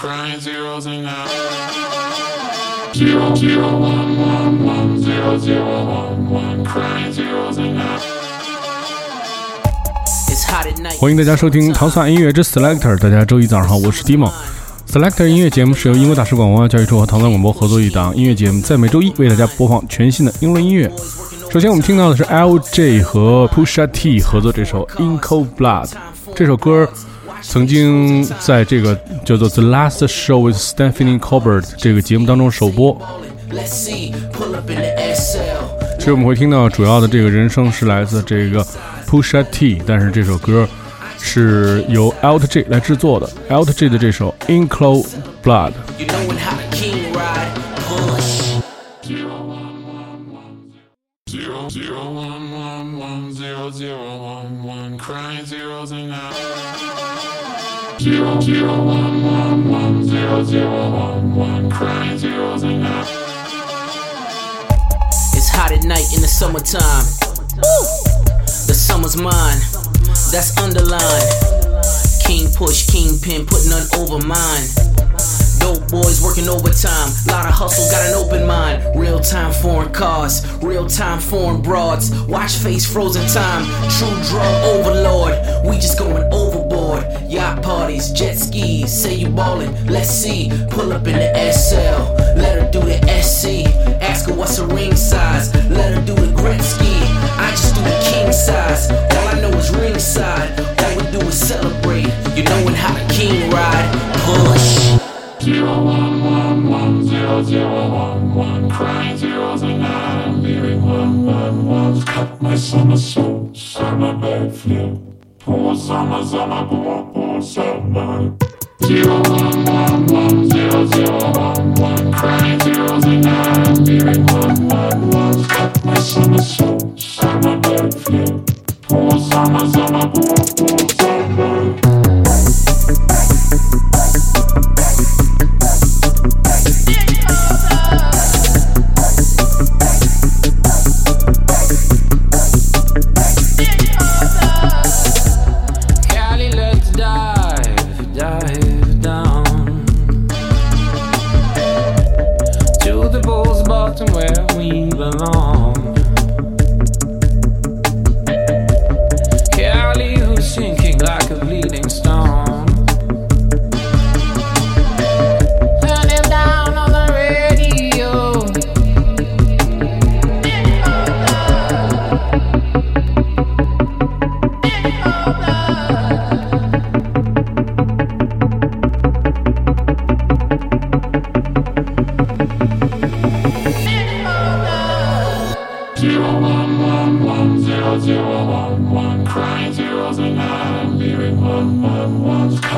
欢迎大家收听糖蒜音乐之 Selector。大家周一早上好，我是 Dimo。Selector 音乐节目是由英国大使馆文化教育处和糖蒜广播合作一档音乐节目，在每周一为大家播放全新的英伦音乐。首先我们听到的是 LJ 和 Pusha T 合作这首《In Cold Blood》。这首歌曾经在这个叫做《The Last Show with Stephanie Colbert》这个节目当中首播。其实我们会听到主要的这个人声是来自这个。Pusha T，但是这首歌是由 LTG 来制作的。，LTG 的这首《In Cold Blood》。It's hot at night in the summertime. Woo! The summer's mine, that's underlined. King push, kingpin, put none over mine. Dope boys working overtime, lot of hustle, got an open mind. Real time foreign cars, real time foreign broads. Watch face frozen time, true drug overlord. We just going overboard. Yacht parties, jet skis, say you ballin', let's see. Pull up in the SL, let her do the SC. Ask her what's her ring size, let her do the Gretzky. I just do the king size. All I know is ringside. All we do is celebrate. You knowin' how the king ride. Push. Zero one one one zero zero one one crying zeros and nine leaving one one ones cut my summer soul summer backflip poor summer summer poor poor summer zero one one one zero zero one one crying zeros and nine leaving one one ones cut my summer soul summer backflip poor summer summer poor poor summer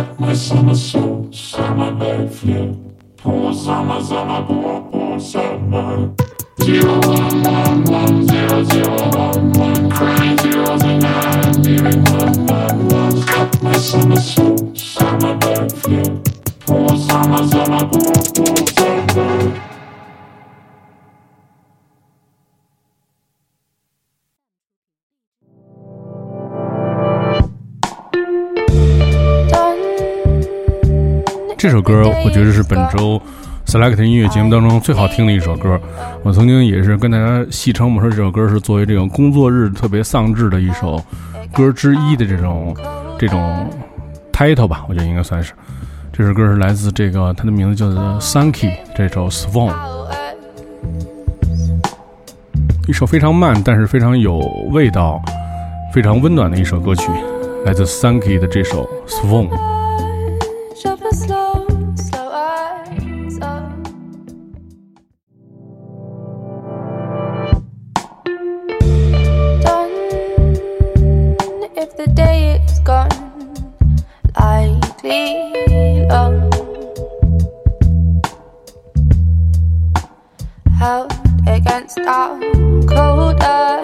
Как сама сол, сама байфле По сама сама по по сама Zero one one one zero zero one one Crying zero the nine Leaving one one one Stop my summer soul Summer flow. Pour summer summer pour 这首歌我觉得是本周 Select 音乐节目当中最好听的一首歌。我曾经也是跟大家戏称，我说这首歌是作为这种工作日特别丧志的一首歌之一的这种这种 title 吧，我觉得应该算是。这首歌是来自这个，它的名字叫做 Sunky，这首 Swan，一首非常慢但是非常有味道、非常温暖的一首歌曲，来自 Sunky 的这首 Swan。Awfully long. Held against our cold earth.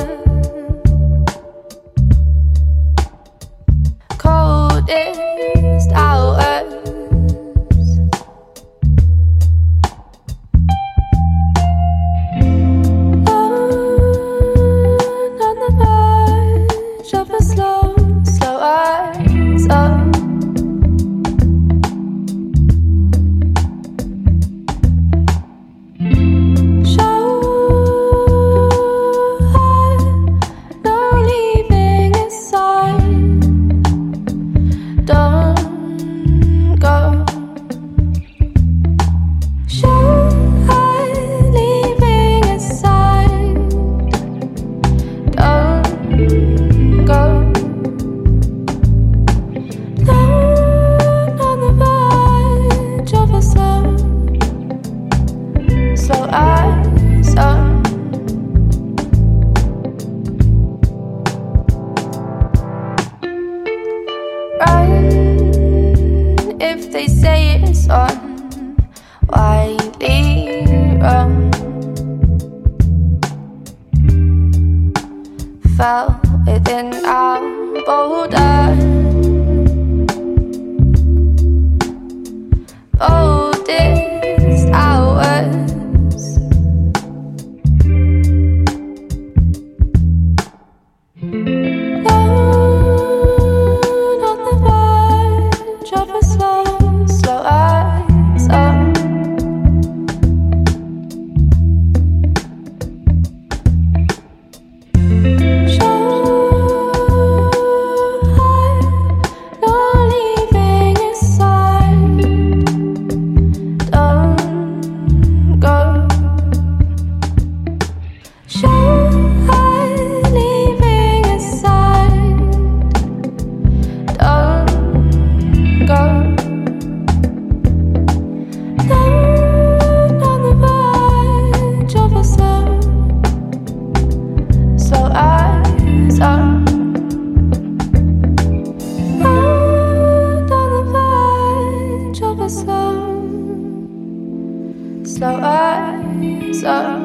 Slow eyes up.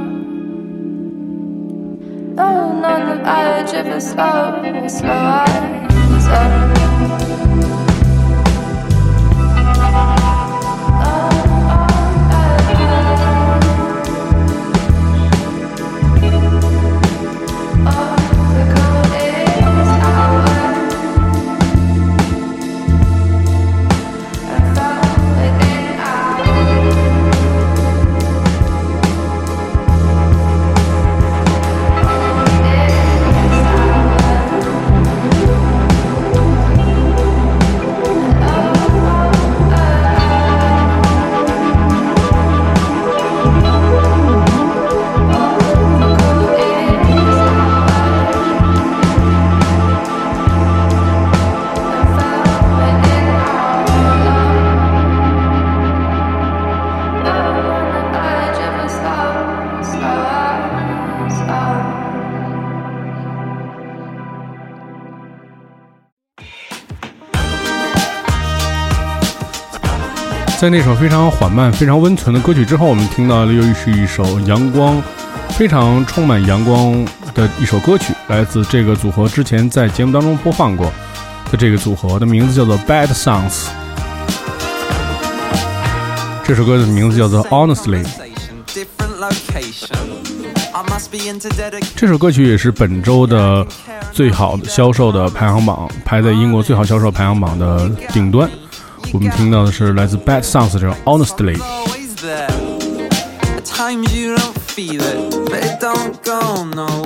Down on the verge of a slow, slow eyes 在那首非常缓慢、非常温存的歌曲之后，我们听到的又是一首阳光，非常充满阳光的一首歌曲，来自这个组合之前在节目当中播放过的这个组合的名字叫做 Bad Songs。这首歌的名字叫做 Honestly。这首歌曲也是本周的最好的销售的排行榜，排在英国最好销售排行榜的顶端。我们听到的是来自 Bad Songs 这首 Honestly。 Always there. At times you don't feel it, but it don't go nowhere.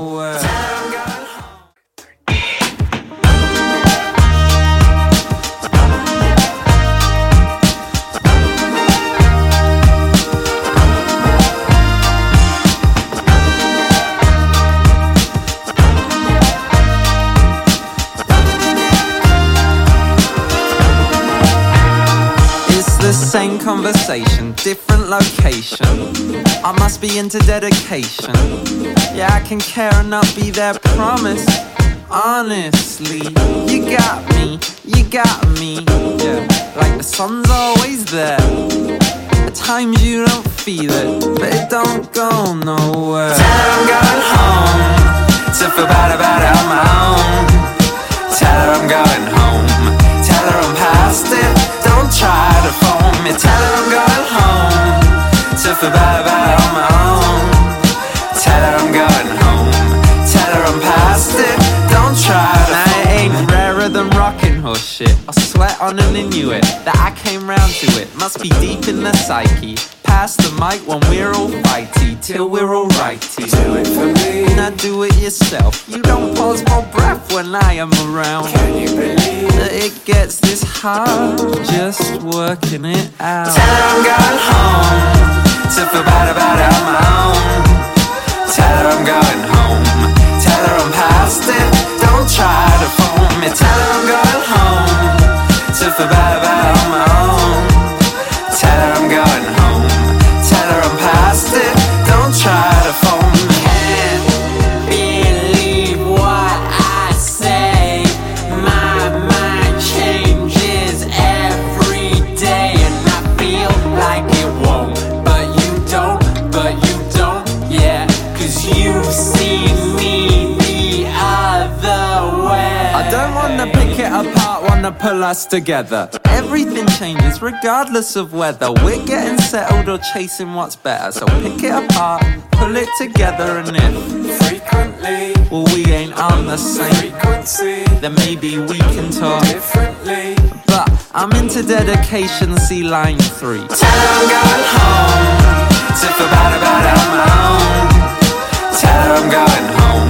Conversation, different location. I must be into dedication. Yeah, I can care and not be there, promise. honestly. You got me, you got me. Yeah, like the sun's always there. At times you don't feel it, but it don't go nowhere. Tell her I'm going home to feel bad about it on my own. Tell her I'm going home. Tell her I'm past it. Don't try to. Tell her I'm going home to bad about it on my own. Tell her I'm going home. Tell her I'm past it. Don't try to. It ain't rarer than rocking horse shit. I sweat on an Inuit that I came round to it. Must be deep in the psyche. Pass the mic when we're all fighty till we're all righty. Do it for me. Now do it yourself. You don't pause for breath when I am around. Can you believe that it gets this hard? Just working it out. Tell her I'm going home to feel bad about it on my own. Tell her I'm going home. Tell her I'm past it. Don't try to phone me. Tell her I'm going home to feel bad about it on my own. Tell her I'm going home. Pull us together. Everything changes regardless of whether we're getting settled or chasing what's better. So pick it apart, pull it together, and if frequently, well, we ain't on the same frequency, then maybe we can talk differently. But I'm into dedication, see line three. Tell her I'm going home to feel bad about on my own. Tell her I'm going home.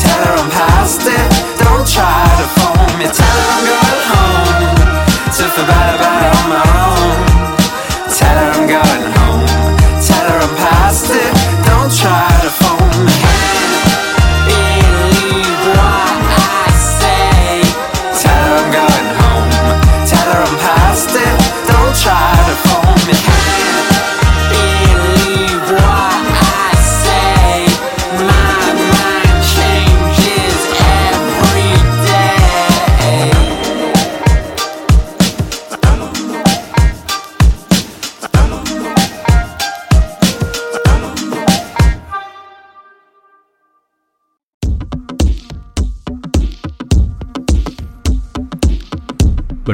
Tell her I'm past it. Don't try to phone me. Tell her I'm going home to bad about on my own. Tell her I'm going home. Tell her I'm past it. Don't try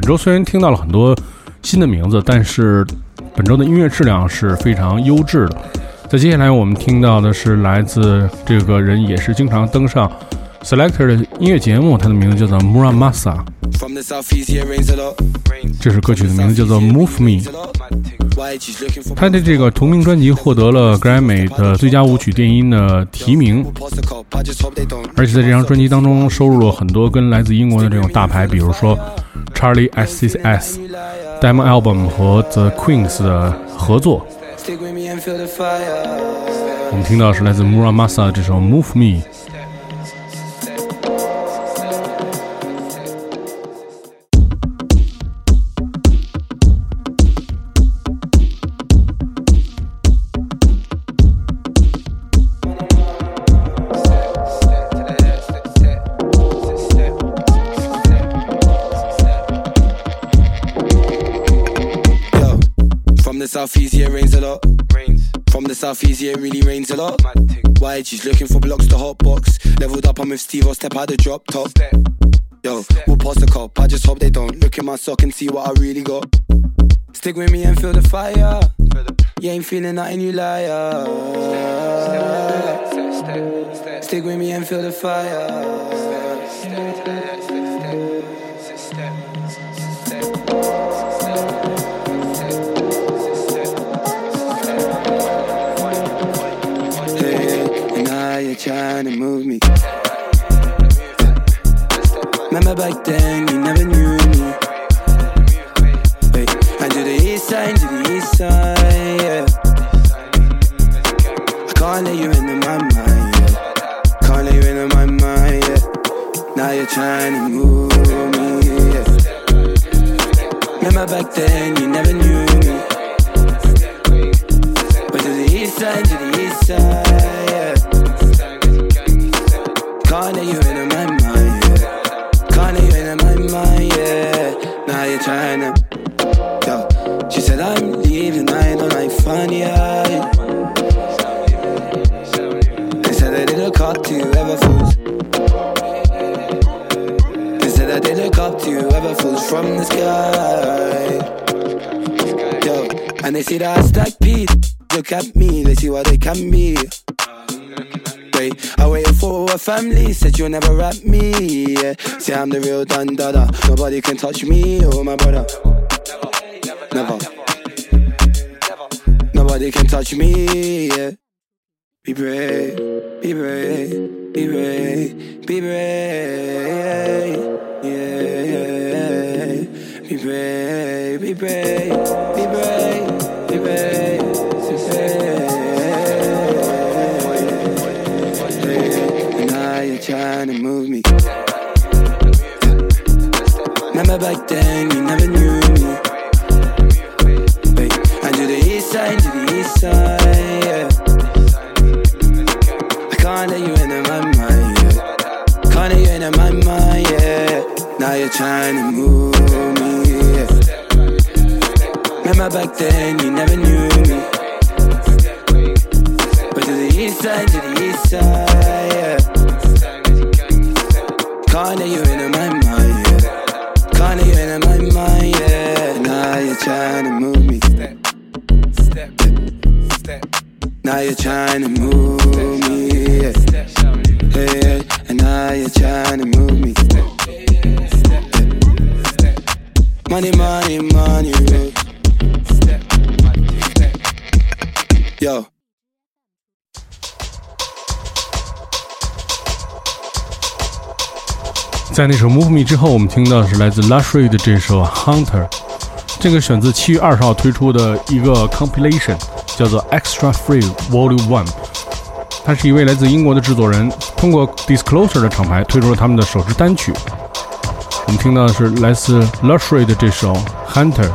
本周虽然听到了很多新的名字，但是本周的音乐质量是非常优质的。在接下来我们听到的是来自这个人，也是经常登上 Selector 的音乐节目，它的名字叫做 Muramasa。这首歌曲的名字叫做 Move Me。他的这个同名专辑获得了格莱美的最佳舞曲电音的提名，而且在这张专辑当中收录了很多跟来自英国的这种大牌，比如说 Charlie SCS、Demo Album 和 The Queens 的合作。我们听到是来自 Muramasa 的这首 Move Me。Southeast, it really rains a lot. Why she's looking for blocks to hot box. Leveled up, I'm with Steve, I'll step out the drop top. Yo, we'll pass the cop. I just hope they don't look in my sock and see what I really got. Stick with me and feel the fire. You ain't feeling nothing, you liar. Stick with me and feel the fire. Trying to move me. Remember back then, you never knew me. Hey, and to the east side, to the east side, yeah. I can't let you into my mind, yeah. Can't let you into my mind, yeah. Now you're trying to move me, yeah. Remember back then, you never to whoever falls. Instead, I did look up to ever falls from the sky. Yo, and they see that I stack P. Look at me, they see what they can be. Wait, I waited for a family, said you'll never rap me. Yeah. Say I'm the real dun dada. Nobody can touch me or my brother. Never. Nobody can touch me. Yeah. Be brave, be brave, be brave, be brave. Yeah. yeah. Be brave, be brave, be brave, be brave. And now you're trying to move me. Remember back then, you never knew me. Wait, I do the east side, to the east side, Now you're trying to move me. Remember back then, you never knew me. But to the east side, to the east side, yeah. Let you into my mind, yeah. Let you into my mind, yeah. Now you're trying to move me. Now you're trying to move 在那首《Move Me》之后，我们听到的是来自 Lushry 的这首《Hunter》，这个选自七月二十号推出的一个 compilation，叫做 Extra Free Volume One。他是一位来自英国的制作人，通过 Disclosure 的厂牌推出了他们的首支单曲。我们听到的是来自 Lushry 的这首《Hunter》。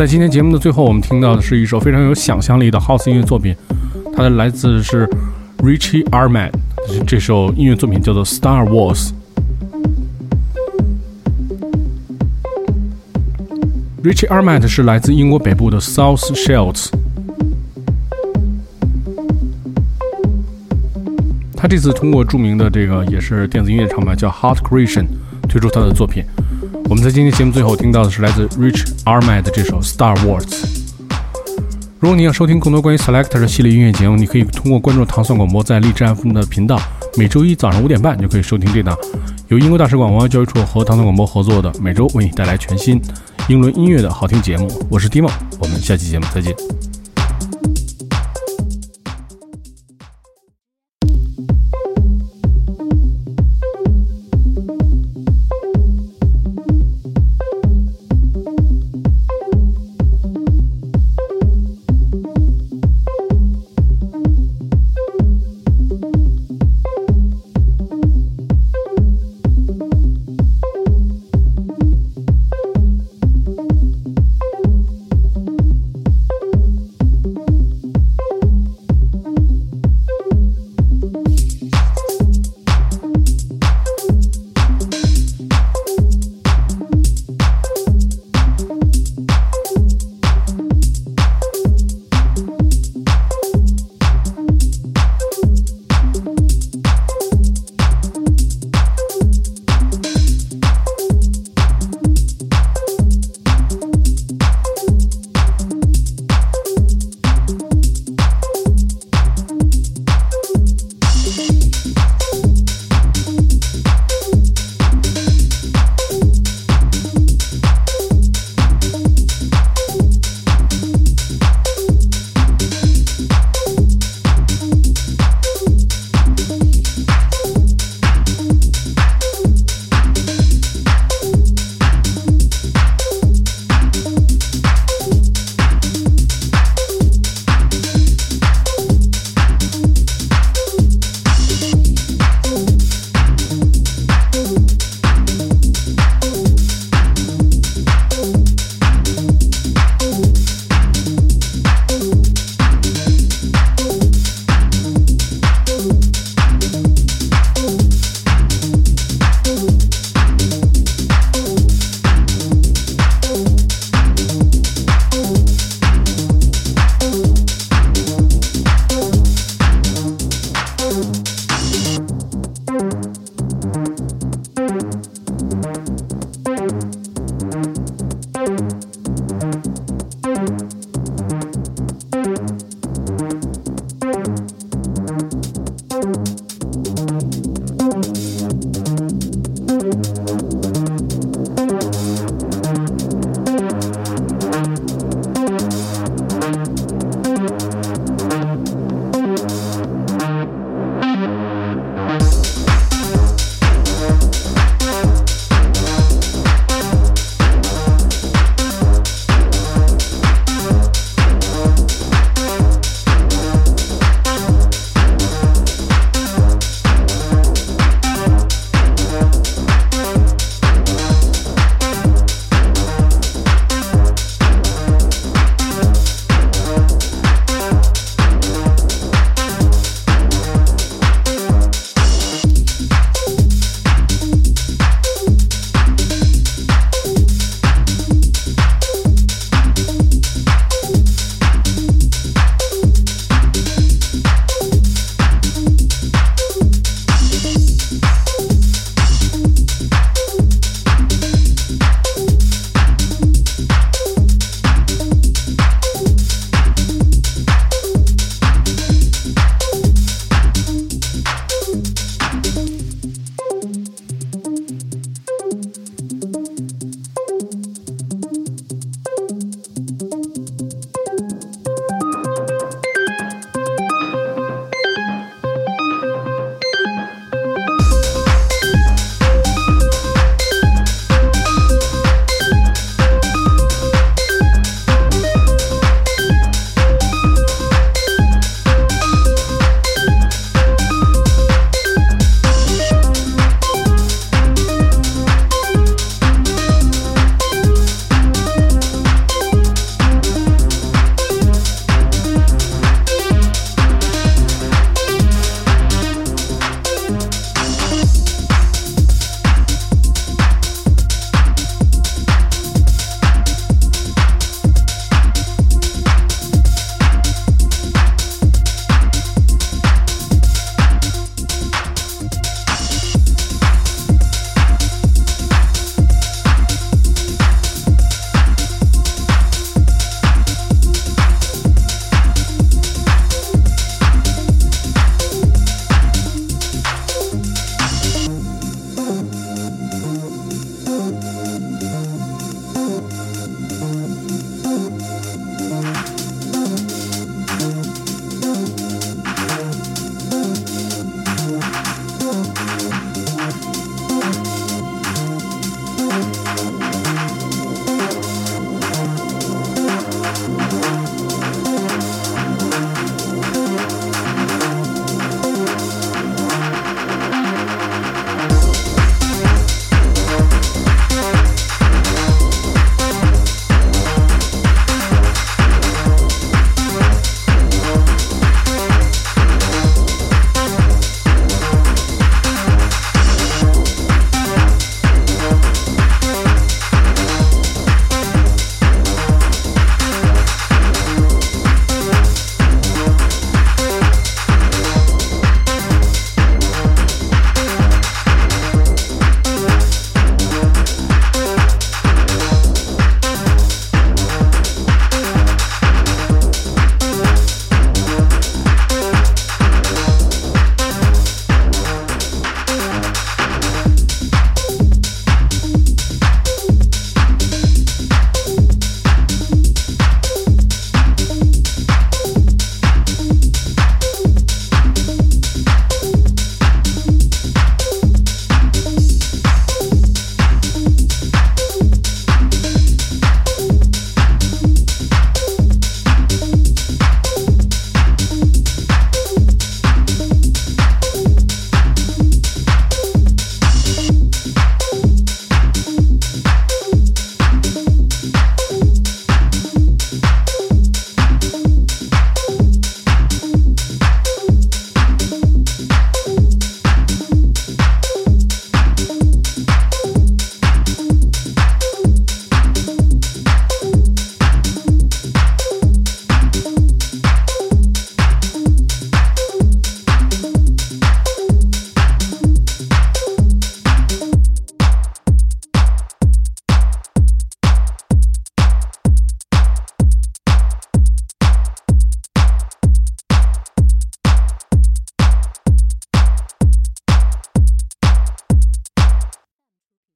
在今天节目的最后，我们听到的是一首非常有想象力的 House 音乐作品，它的来自是 Richie Armand，这首音乐作品叫做 Star Wars。Richie Armand 是来自英国北部的 South Shields，他这次通过著名的这个也是电子音乐厂牌叫 Hot Creation 推出他的作品。我们在今天节目最后听到的是来自 Rich Armand 的这首 Star Wars。如果你要收听更多关于 Selector 的系列音乐节目，你可以通过关注糖蒜广播在荔枝 FM 的频道，每周一早上五点半就可以收听这档由英国大使馆文化教育处和糖蒜广播合作的每周为你带来全新英伦音乐的好听节目。我是 Dimo，我们下期节目再见。